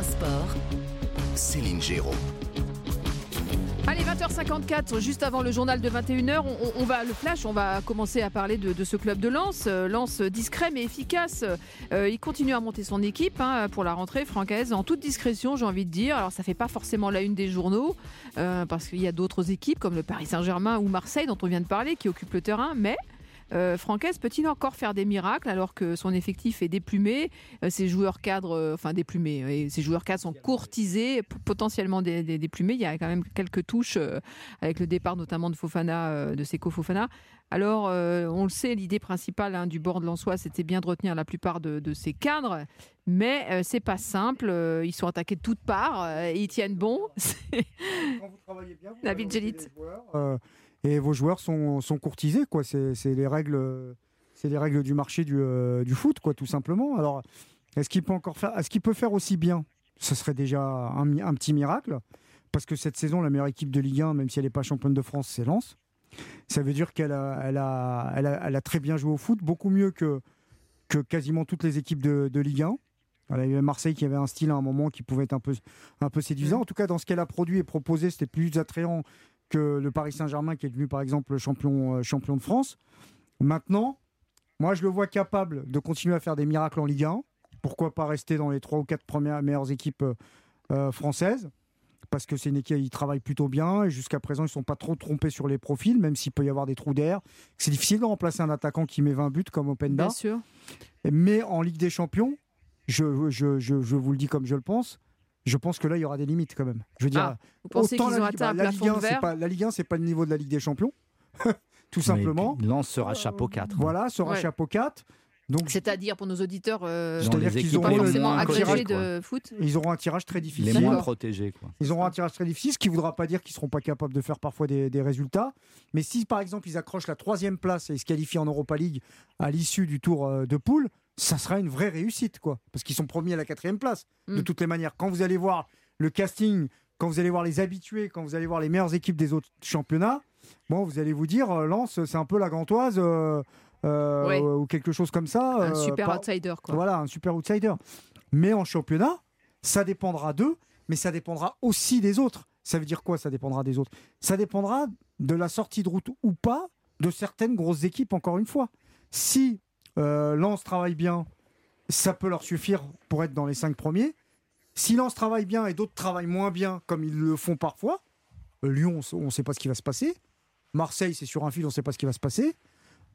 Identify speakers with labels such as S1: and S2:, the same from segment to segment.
S1: Sport,
S2: Céline Géraud.
S3: Allez, 20h54, juste avant le journal de 21h, on, on va le flash, on va commencer à parler de, de ce club de Lens. Euh, Lens discret mais efficace. Euh, il continue à monter son équipe hein, pour la rentrée francaise en toute discrétion, j'ai envie de dire. Alors ça fait pas forcément la une des journaux euh, parce qu'il y a d'autres équipes comme le Paris Saint-Germain ou Marseille dont on vient de parler qui occupent le terrain, mais euh, Francaise peut-il encore faire des miracles alors que son effectif est déplumé euh, Ses joueurs cadres, euh, enfin déplumés, et ses joueurs cadres sont courtisés, potentiellement dé- dé- déplumés. Il y a quand même quelques touches euh, avec le départ notamment de Fofana, de Seko Fofana. Alors, on le sait, l'idée principale hein, du board lensois, c'était bien de retenir la plupart de, de ces cadres, mais c'est pas simple. ils sont attaqués de toutes parts, et ils tiennent bon.
S4: Quand vous travaillez bien, vous
S3: Nabil
S4: et vos joueurs sont, sont courtisés, quoi. C'est c'est les règles, c'est les règles du marché du, euh, du foot, quoi, tout simplement. Alors, est-ce qu'il peut encore faire, est-ce qu'il peut faire aussi bien? Ce serait déjà un, un petit miracle, parce que cette saison, la meilleure équipe de Ligue 1, même si elle n'est pas championne de France, c'est Lens. Ça veut dire qu'elle a, elle a, elle a, elle a très bien joué au foot, beaucoup mieux que, que quasiment toutes les équipes de, de Ligue 1. Voilà, il y avait Marseille qui avait un style à un moment qui pouvait être un peu, un peu séduisant. En tout cas, dans ce qu'elle a produit et proposé, c'était plus attrayant que le Paris Saint-Germain qui est devenu par exemple champion, euh, champion de France. Maintenant, moi je le vois capable de continuer à faire des miracles en Ligue 1. Pourquoi pas rester dans les trois ou quatre premières meilleures équipes euh, euh, françaises? Parce que c'est une équipe, ils travaillent plutôt bien et jusqu'à présent ils ne sont pas trop trompés sur les profils, même s'il peut y avoir des trous d'air. C'est difficile de remplacer un attaquant qui met 20 buts comme Openda.
S3: Bien sûr.
S4: Mais en Ligue des Champions, je, je, je, je vous le dis comme je le pense, je pense que là il y aura des limites quand même. Je veux dire,
S3: Ah, Vous pensez
S4: Autant
S3: qu'ils
S4: la
S3: ont
S4: Ligue-
S3: atteint
S4: bah, la Ligue
S3: plafond
S4: 1,
S3: de
S4: c'est pas, La Ligue 1, c'est pas le niveau de la Ligue des Champions. Tout simplement.
S5: Lance sera chapeau 4.
S4: Voilà, sera
S3: Ouais.
S4: chapeau 4.
S3: C'est-à-dire pour nos auditeurs, euh,
S4: c'est-à-dire
S5: les
S4: qu'ils auront,
S5: les
S3: forcément
S5: moins
S4: un tirage,
S3: de foot.
S4: ils auront un tirage très
S5: Les
S4: difficile.
S5: moins
S3: D'accord.
S5: protégés. Quoi.
S4: Ils auront un tirage très difficile, ce qui ne voudra pas dire qu'ils ne seront pas capables de faire parfois des, des résultats. Mais si, par exemple, ils accrochent la troisième place et ils se qualifient en Europa League à l'issue du tour euh, de poule, ça sera une vraie réussite, quoi. Parce qu'ils sont premiers à la quatrième place. De
S3: Mm.
S4: toutes les manières, quand vous allez voir le casting, quand vous allez voir les habitués, quand vous allez voir les meilleures équipes des autres championnats, bon, vous allez vous dire, euh, Lens, c'est un peu la Gantoise euh, euh,
S3: Ouais.
S4: ou quelque chose comme ça.
S3: Un
S4: euh,
S3: super
S4: par-
S3: outsider, quoi.
S4: voilà, un super outsider. Mais en championnat, ça dépendra d'eux, mais ça dépendra aussi des autres. Ça veut dire quoi, ça dépendra des autres? Ça dépendra de la sortie de route ou pas de certaines grosses équipes, encore une fois. Si euh, Lens travaille bien, ça peut leur suffire pour être dans les cinq premiers. Si Lens travaille bien et d'autres travaillent moins bien, comme ils le font parfois, euh, Lyon, on ne sait pas ce qui va se passer. Marseille, c'est sur un fil, on ne sait pas ce qui va se passer.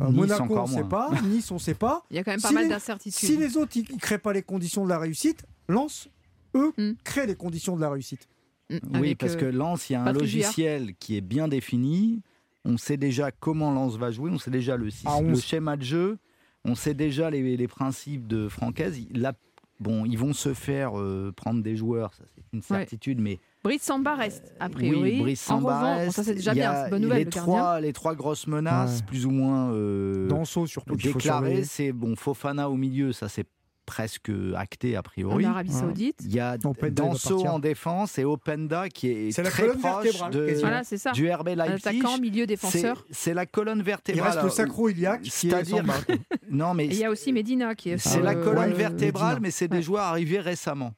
S4: Euh,
S5: Nice,
S4: Monaco, on ne sait pas. Nice, on ne sait pas.
S3: Il y a quand même pas
S4: Si
S3: mal
S4: les-
S3: d'incertitudes.
S4: Si les autres, ils ne créent pas les conditions de la réussite, Lens, eux,
S3: Mm.
S4: créent les conditions de la réussite.
S3: Mm,
S5: Oui,
S3: avec,
S5: parce
S3: euh,
S5: que Lens, il y a un logiciel qui est bien défini. On sait déjà comment Lens va jouer, on sait déjà le,
S4: Ah, on
S5: le schéma de jeu, on sait déjà les, les principes de Francaise. Là, bon, ils vont se faire euh, prendre des joueurs, ça c'est une certitude, mais
S3: Brice Samba reste, a priori.
S5: oui, Brice
S3: en
S5: Samba reste.
S3: ça c'est déjà bien, c'est une bonne nouvelle,
S5: les
S3: le gardien.
S5: trois, les trois grosses menaces,
S4: Ouais.
S5: plus ou moins euh,
S4: Danso, surtout,
S5: déclarées, c'est bon, Fofana au milieu, ça c'est presque acté a
S3: En
S5: priori.
S3: Arabie
S4: Ouais.
S3: Saoudite.
S5: Il y a
S4: Openda, il
S5: Danso en défense et Openda qui est,
S4: C'est la
S5: très
S4: colonne
S5: proche
S4: vertébrale,
S5: de.
S3: Voilà, c'est ça.
S5: du RB Leipzig.
S3: attaquant, milieu
S5: C'est-
S3: défenseur.
S5: C'est la colonne
S4: Il
S5: vertébrale.
S4: reste le sacro Iliac, qui est quoi.
S5: Non, mais
S3: il y a aussi Medina qui est.
S5: c'est la colonne
S3: le-
S5: vertébrale,
S4: Medina.
S5: mais c'est des
S3: Ouais.
S5: joueurs arrivés récemment,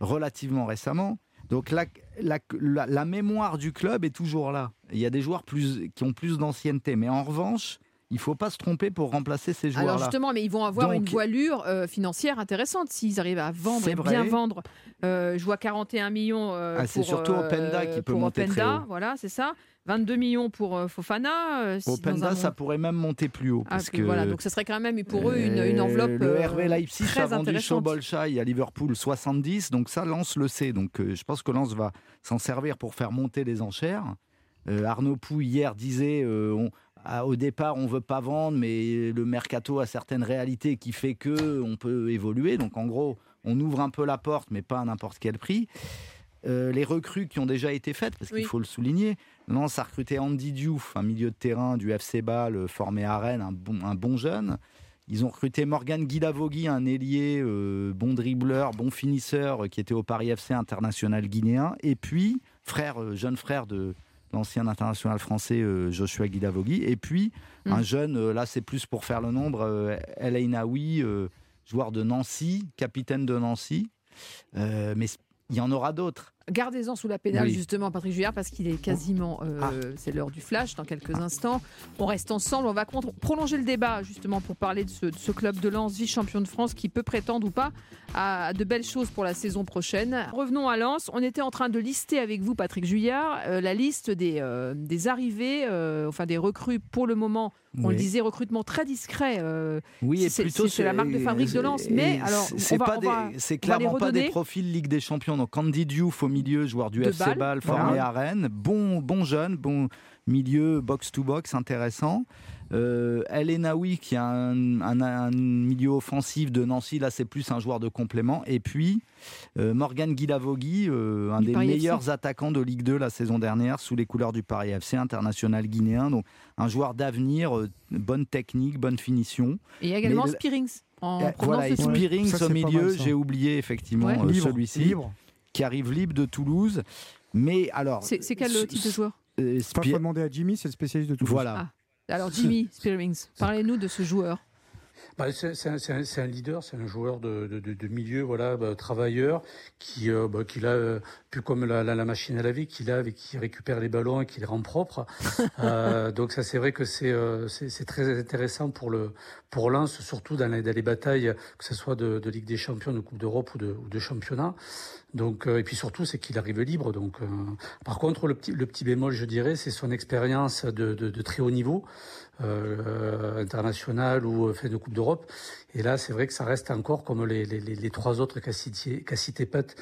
S5: relativement récemment. Donc la, la, la- la mémoire du club est toujours là. Il y a des joueurs plus, qui ont plus d'ancienneté, mais en revanche, il faut pas se tromper pour remplacer ces
S3: Alors
S5: joueurs-là.
S3: justement, mais ils vont avoir
S5: Donc-
S3: une voilure euh, financière intéressante s'ils arrivent à vendre, et bien vendre. Euh, je vois 41 millions euh,
S5: Ah, c'est surtout
S3: euh,
S5: Openda qui peut
S3: pour
S5: monter très haut.
S3: Voilà, c'est ça. 22 millions pour euh, Fofana. euh, si dans
S5: Openda,
S3: un
S5: ça pourrait même monter plus haut.
S3: Ah,
S5: parce que
S3: voilà, donc ça serait quand même pour eux une, une enveloppe
S5: Le
S3: euh,
S5: Leipzig
S3: très
S5: a vendu. Sobolchai à Liverpool 70, donc ça, Lens le sait. Donc je pense que Lens va s'en servir pour faire monter les enchères. Arnaud Pou, hier, disait on- au départ, on veut pas vendre, mais le mercato a certaines réalités qui fait que on peut évoluer. Donc en gros, on ouvre un peu la porte, mais pas à n'importe quel prix. Euh, les recrues qui ont déjà été faites, parce
S3: Oui.
S5: qu'il faut le souligner, Lens a recruté Andy Diouf, un milieu de terrain du FC Bâle, formé à Rennes, un bon, un bon jeune. Ils ont recruté Morgan Guilavogui, un ailier, euh, bon dribbleur, bon finisseur, euh, qui était au Paris FC international guinéen. Et puis, frère, euh, jeune frère de l'ancien international français euh, Joshua Guilavogui. Et puis,
S3: Mm.
S5: un jeune, euh, là c'est plus pour faire le nombre, El Ainaoui, euh, joueur de Nancy, capitaine de Nancy. Mais il y en aura d'autres.
S3: Gardez-en sous la pédale,
S5: Oui.
S3: justement, Patrick Juillard, parce qu'il est quasiment. euh,
S4: Ah.
S3: C'est l'heure du flash dans quelques instants. On reste ensemble. On va prolonger le débat, justement, pour parler de ce, de ce club de Lens, vice-champion de France, qui peut prétendre ou pas à de belles choses pour la saison prochaine. Revenons à Lens. On était en train de lister avec vous, Patrick Juillard, euh, la liste des, euh, des arrivées, enfin des recrues pour le moment. On
S5: Oui.
S3: le disait, recrutement très discret. euh,
S5: Oui, et
S3: C'est-
S5: plutôt
S3: c'est la marque de fabrique de Lens, mais alors,
S5: c'est
S3: on va-
S5: clairement pas des profils Ligue des Champions. Donc Candy Diouf au milieu, joueur du
S3: De
S5: FC
S3: Bâle,
S5: formé
S3: voilà.
S5: à Rennes, bon bon jeune, bon milieu box to box intéressant. Euh, El Enaoui qui a un, un- un milieu offensif de Nancy, là c'est plus un joueur de complément. Et puis euh, Morgan Guilavogui, euh, un
S3: Du
S5: des
S3: Paris
S5: meilleurs
S3: FC.
S5: attaquants de Ligue 2 la saison dernière sous les couleurs du Paris FC, international guinéen. Donc un joueur d'avenir, euh, bonne technique, bonne finition.
S3: Et également
S5: Mais-
S3: Spearings en provenance
S5: voilà. Spearings
S4: Ça,
S5: au milieu, j'ai oublié effectivement
S3: Ouais.
S5: euh, celui-ci,
S4: libre.
S5: Qui arrive libre de Toulouse. Mais alors,
S3: C'est quel type de joueur
S5: euh,
S4: faut demander à Jimmy, c'est le spécialiste de tout.
S5: voilà.
S3: Ah. Alors Jimmy Spearings, parlez-nous de ce joueur.
S1: Bah, c'est un, leader, c'est un joueur de, de, de- de milieu, voilà, bah, travailleur, qui, euh, bah, qui l'a, euh, plus comme la, la, la machine à laver, qui lave et qui récupère les ballons et qui les rend propres. Euh, donc ça, c'est vrai que c'est euh, c'est très intéressant pour le pour Lens, surtout dans les, dans les batailles, que ce soit de, de Ligue des Champions, de Coupe d'Europe ou de, ou de championnat. Donc euh, et puis surtout, c'est qu'il arrive libre. Donc, par contre, le petit le petit bémol, je dirais, c'est son expérience de, de, de très haut niveau international ou fait de Coupe d'Europe. Et là, c'est vrai que ça reste encore, comme les, les, les, les trois autres qu'a cité, qu'a cité Pat,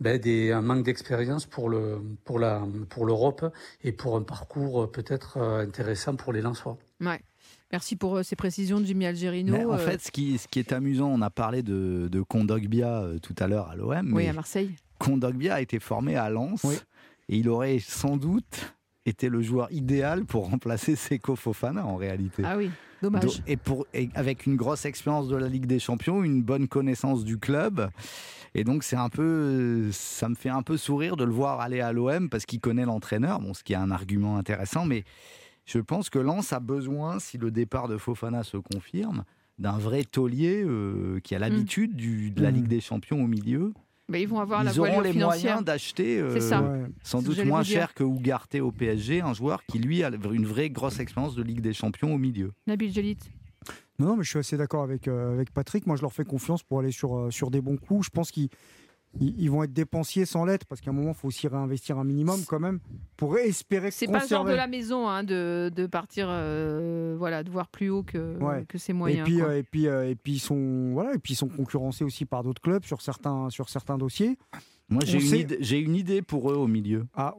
S1: ben des, un manque d'expérience pour le pour la pour l'Europe et pour un parcours euh, peut-être euh, intéressant pour les Lensois.
S3: Ouais. Merci pour euh, ces précisions de Jimmy Algerino.
S5: Mais en fait, ce qui, ce qui est amusant, on a parlé de, de Kondogbia tout à l'heure à l'OM,
S3: oui, à Marseille.
S5: Kondogbia a été formé à Lens
S4: Oui.
S5: et il aurait sans doute été le joueur idéal pour remplacer Seko Fofana en réalité.
S3: Ah oui, dommage.
S5: Et, pour, et avec une grosse expérience de la Ligue des Champions, une bonne connaissance du club. Et donc, c'est un peu, ça me fait un peu sourire de le voir aller à l'OM parce qu'il connaît l'entraîneur. Bon, ce qui est un argument intéressant, mais je pense que Lens a besoin, si le départ de Fofana se confirme, d'un vrai taulier euh, qui a l'habitude du- de la
S4: Mm.
S5: Ligue des Champions au milieu.
S3: Mais ils vont avoir la
S5: Ils auront les
S3: financière.
S5: moyens d'acheter euh.
S4: Ouais.
S5: sans doute moins cher que Ugarte au PSG, un joueur qui lui a une vraie grosse expérience de Ligue des Champions au milieu.
S3: Nabil Jelit.
S4: Non, non, mais je suis assez d'accord avec, euh, avec Patrick. Moi, je leur fais confiance pour aller sur, euh, sur des bons coups. Je pense qu'ils ils, vont être dépensiers sans l'être, parce qu'à un moment, il faut aussi réinvestir un minimum quand même pour espérer
S3: C'est
S4: conserver.
S3: pas le genre de la maison hein, de, de partir, euh, voilà, de voir plus haut que,
S4: Ouais.
S3: que ses
S4: Et
S3: moyens.
S4: puis,
S3: quoi.
S4: euh, et puis, euh, et puis ils sont voilà, et puis ils sont concurrencés aussi par d'autres clubs sur certains sur certains dossiers.
S5: Moi, j'ai
S4: On
S5: une, j'ai une idée pour eux au milieu.
S4: Ah,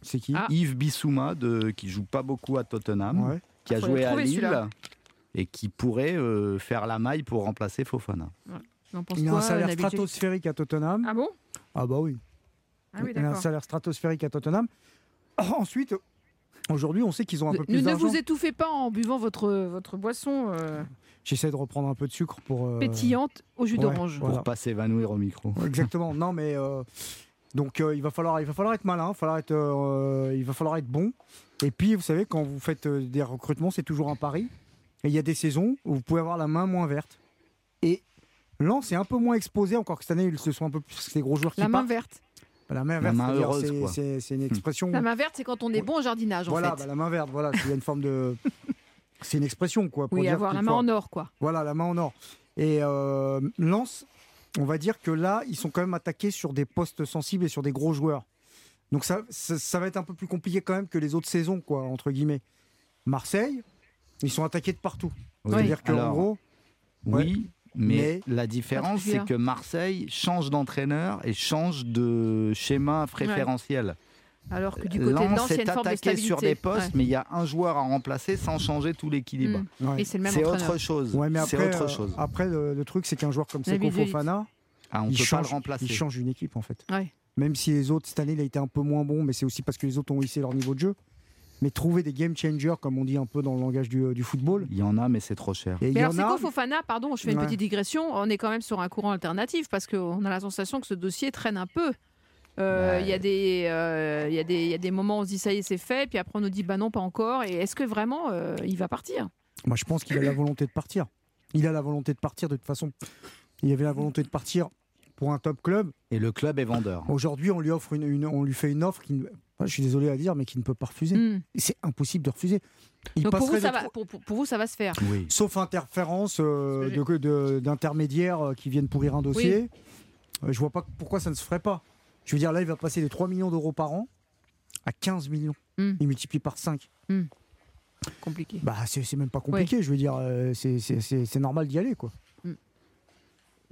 S4: c'est qui?
S3: Ah.
S5: Yves Bissouma, de, qui joue pas beaucoup à Tottenham,
S4: Ouais.
S5: qui a
S3: Faut
S5: joué à Lille
S3: celui-là.
S5: Et qui pourrait euh, faire la maille pour remplacer Fofana.
S3: On pense
S4: Il a un salaire stratosphérique à Tottenham.
S3: Ah bon?
S4: Ah bah oui.
S3: Ah oui,
S4: il a un salaire stratosphérique à Tottenham. Ensuite, aujourd'hui, on sait qu'ils ont un peu
S3: Ne,
S4: plus
S3: ne
S4: d'argent.
S3: vous étouffez pas en buvant votre, votre boisson euh,
S4: J'essaie de reprendre un peu de sucre pour euh,
S3: pétillante au jus
S4: ouais,
S3: d'orange.
S4: Voilà.
S5: Pour pas s'évanouir au micro.
S4: Exactement. Non, mais euh, donc euh, il va falloir, il va falloir être malin, il va falloir être, euh, il va falloir être bon. Et puis, vous savez, quand vous faites euh, des recrutements, c'est toujours un pari. Et il y a des saisons où vous pouvez avoir la main moins verte. Et Lens est un peu moins exposé, encore que cette année, ils se sont un peu plus ces gros joueurs qui
S3: La main
S4: partent.
S3: verte.
S4: Bah, La main verte, c'est- c'est c'est une expression.
S3: La main verte, c'est quand on est bon au jardinage, en
S4: voilà,
S3: fait.
S4: bah, la main verte, voilà, il y a une forme de. C'est une expression, quoi. Pour
S3: oui,
S4: dire
S3: avoir la main en or, quoi.
S4: Voilà, la main en or. Et euh, Lens, on va dire que là, ils sont quand même attaqués sur des postes sensibles et sur des gros joueurs. Donc ça, ça, ça va être un peu plus compliqué quand même que les autres saisons, quoi, entre guillemets. Marseille, ils sont attaqués de partout.
S5: Oui.
S4: C'est-à-dire qu'en
S5: Alors,
S4: gros,
S5: Oui, mais,
S4: Mais-
S5: la différence, c'est que Marseille change d'entraîneur et change de schéma préférentiel.
S3: Alors que du côté de
S5: Lens est
S3: une forme de
S5: attaqué sur des postes,
S3: Ouais.
S5: mais il y a un joueur à remplacer sans changer tout l'équilibre.
S3: Mm.
S4: ouais.
S3: Et c'est
S5: autre chose.
S4: Ouais, mais
S5: c'est
S4: après,
S5: autre
S4: euh,
S5: chose.
S4: après le, le truc, c'est qu'un joueur comme Seko. Fofana,
S5: Ah, on
S4: il
S5: peut
S4: change,
S5: pas le remplacer.
S4: il change une équipe en fait.
S3: Ouais.
S4: Même si les autres, cette année, il a été un peu moins bon, mais c'est aussi parce que les autres ont hissé leur niveau de jeu. Mais trouver des game changers, comme on dit un peu dans le langage du, du football,
S5: Il y en a, mais c'est trop cher.
S4: et
S3: Mais alors,
S4: a.
S3: Seko Fofana, pardon, je fais une
S4: Ouais.
S3: petite digression. On est quand même sur un courant alternatif parce qu'on a la sensation que ce dossier traîne un peu. Euh,
S5: Ouais.
S3: Il y, a des, euh, il y, a des- il y a des moments où on se dit ça y est, c'est fait, puis après on nous dit bah non, pas encore. Et est-ce que vraiment euh, il va partir?
S4: Moi, je pense qu'il a la volonté de partir. Il a la volonté de partir de toute façon. Il avait la volonté de partir pour un top club.
S5: Et le club est vendeur.
S4: Aujourd'hui, on lui offre une, une- on lui fait une offre qui, ne- je suis désolé à dire, mais qui ne peut pas refuser.
S3: Hmm.
S4: C'est impossible de refuser. Il
S3: Donc pour vous, ça va, pour, vous, ça va se faire.
S5: Oui.
S4: Sauf interférence euh, de- de- d'intermédiaires euh, qui viennent pourrir un dossier. Euh, je vois pas pourquoi ça ne se ferait pas. Je veux dire, là, il va passer de 3 millions d'euros par an à 15 millions.
S3: Hmm.
S4: Il multiplie par 5.
S3: Compliqué.
S4: Bah, c'est même pas compliqué. Je veux dire, euh, c'est- c'est c'est- c'est normal d'y aller, quoi.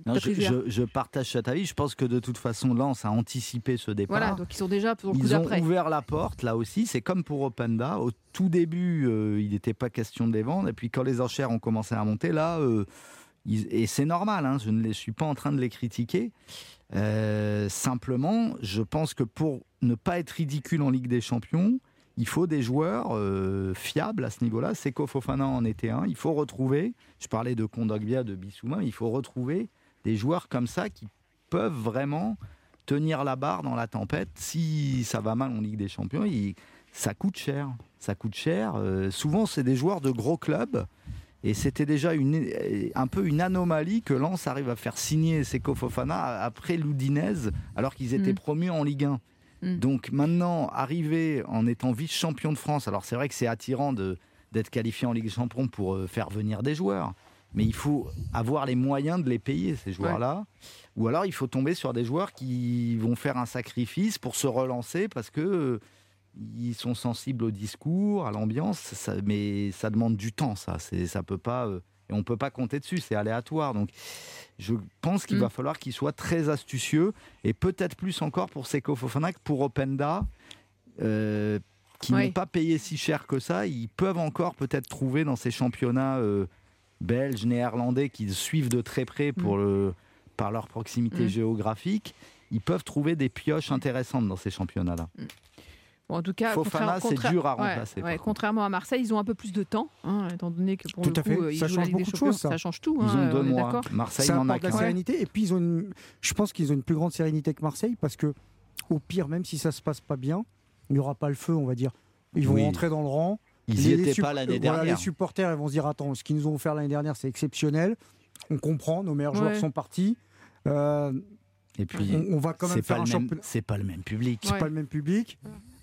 S5: Non, je, partage cet avis. Je pense que de toute façon, Lens a anticipé ce départ.
S3: Voilà, donc ils sont déjà pour le coup
S5: Ils ont ouvert la porte, là aussi. C'est comme pour Openda. Au tout début, euh, il n'était pas question de les vendre. Et puis quand les enchères ont commencé à monter, là, euh, ils- et c'est normal, hein, je ne les- suis pas en train de les critiquer. Euh, simplement, je pense que pour ne pas être ridicule en Ligue des Champions, il faut des joueurs euh, fiables à ce niveau-là. Seko Fofana en était un. Il faut retrouver, je parlais de Kondogbia, de Bissouma, il faut retrouver des joueurs comme ça qui peuvent vraiment tenir la barre dans la tempête. Si ça va mal en Ligue des Champions, il- ça coûte cher. Ça coûte cher. Euh, souvent, c'est des joueurs de gros clubs. Et c'était déjà une, euh, un peu une anomalie que Lens arrive à faire signer Seko Fofana après l'Udinese, alors qu'ils étaient
S3: Mm.
S5: promus en Ligue 1.
S3: Mm.
S5: Donc maintenant, arriver en étant vice-champion de France, alors c'est vrai que c'est attirant de- d'être qualifié en Ligue des Champions pour euh, faire venir des joueurs, mais il faut avoir les moyens de les payer, ces joueurs-là. Ou alors il faut tomber sur des joueurs qui vont faire un sacrifice pour se relancer parce que euh, ils sont sensibles au discours, à l'ambiance, mais ça demande du temps, ça. C'est, ça peut pas, euh, et on peut pas compter dessus, c'est aléatoire. Donc, je pense qu'il
S3: Mm.
S5: va falloir qu'ils soient très astucieux et peut-être plus encore pour Seko Fofana que pour Openda. euh, qui
S3: Oui.
S5: n'ont pas payé si cher que ça, ils peuvent encore peut-être trouver dans ces championnats euh, belges, néerlandais, qu'ils suivent de très près pour le, par leur proximité
S3: Mm.
S5: géographique, ils peuvent trouver des pioches intéressantes dans ces championnats-là.
S3: Bon, en tout cas,
S5: Fofana, c'est dur à remplacer,
S3: ouais, contrairement à Marseille, ils ont un peu plus de temps, hein, étant donné que pour
S4: Tout
S3: le
S4: à
S3: coup,
S4: fait.
S3: euh, ils
S4: Ça change beaucoup de choses, ça.
S3: change tout.
S5: Ils
S3: hein,
S5: ont deux mois. Marseille
S4: ça
S5: n'en a
S4: de la
S5: qu'un.
S4: sérénité. Et puis, ils ont une... je pense qu'ils ont une plus grande sérénité que Marseille parce que, au pire, même si ça se passe pas bien, il n'y aura pas le feu, on va dire. Ils vont
S5: Oui.
S4: rentrer dans le rang.
S5: Ils
S4: Les-
S5: n'y étaient pas l'année
S4: voilà,
S5: dernière.
S4: les supporters ils vont se dire attends, ce qu'ils nous ont offert l'année dernière, c'est exceptionnel. On comprend, nos meilleurs joueurs sont partis. Euh,
S5: Et puis,
S4: on, on va quand même
S5: c'est
S4: faire
S5: pas,
S4: un
S5: le même-
S4: championnat.
S5: c'est pas le même public.
S4: C'est
S3: Ouais.
S4: pas le même public.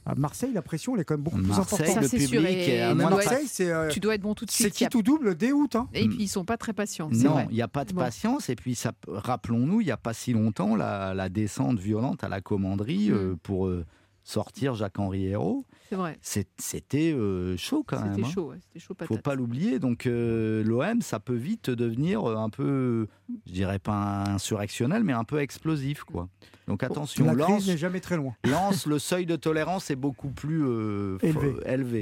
S4: À Marseille, la pression, elle est quand même beaucoup plus
S5: Marseille,
S4: importante.
S3: Ça,
S5: le
S3: c'est
S5: public est à moins
S4: Marseille, c'est euh,
S3: Tu dois être bon tout de
S4: c'est
S3: suite.
S4: qui
S3: y a-
S4: tout double dès août. hein.
S3: Et puis ils sont pas très patients. c'est
S5: Non, il n'y a pas de
S3: Bon.
S5: patience. Et puis, rappelons-nous, il n'y a pas si longtemps, la, la descente violente à la commanderie
S3: Mm.
S5: euh, pour euh, sortir Jacques-Henri Hérault,
S3: C'est vrai.
S5: c'était euh, chaud quand même.
S3: C'était
S5: hein.
S3: chaud, ouais, c'était chaud
S5: faut pas l'oublier. Donc euh, l'OM, ça peut vite devenir euh, un peu, je dirais pas insurrectionnel, mais un peu explosif, quoi. Donc attention,
S4: La
S5: Lens,
S4: crise n'est jamais très loin.
S5: Lens, le seuil de tolérance est beaucoup plus euh, élevé